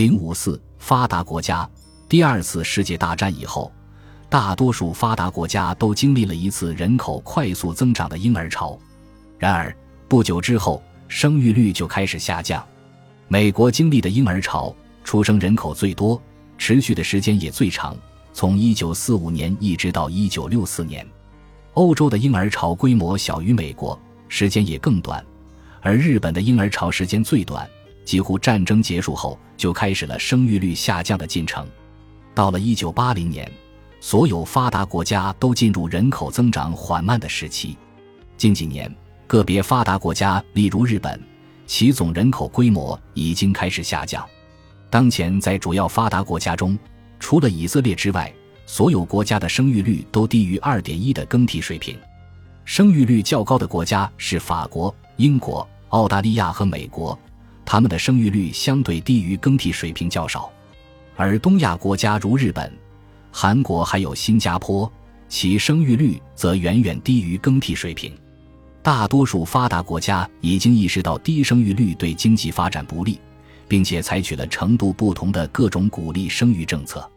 零五四发达国家，第二次世界大战以后，大多数发达国家都经历了一次人口快速增长的婴儿潮。然而不久之后，生育率就开始下降。美国经历的婴儿潮，出生人口最多，持续的时间也最长，从一九四五年一直到一九六四年。欧洲的婴儿潮规模小于美国，时间也更短，而日本的婴儿潮时间最短。几乎战争结束后就开始了生育率下降的进程，到了一九八零年，所有发达国家都进入人口增长缓慢的时期。近几年，个别发达国家，例如日本，其总人口规模已经开始下降。当前在主要发达国家中，除了以色列之外，所有国家的生育率都低于二点一的更替水平。生育率较高的国家是法国、英国、澳大利亚和美国。他们的生育率相对低于更替水平较少，而东亚国家如日本、韩国还有新加坡，其生育率则远远低于更替水平。大多数发达国家已经意识到低生育率对经济发展不利，并且采取了程度不同的各种鼓励生育政策。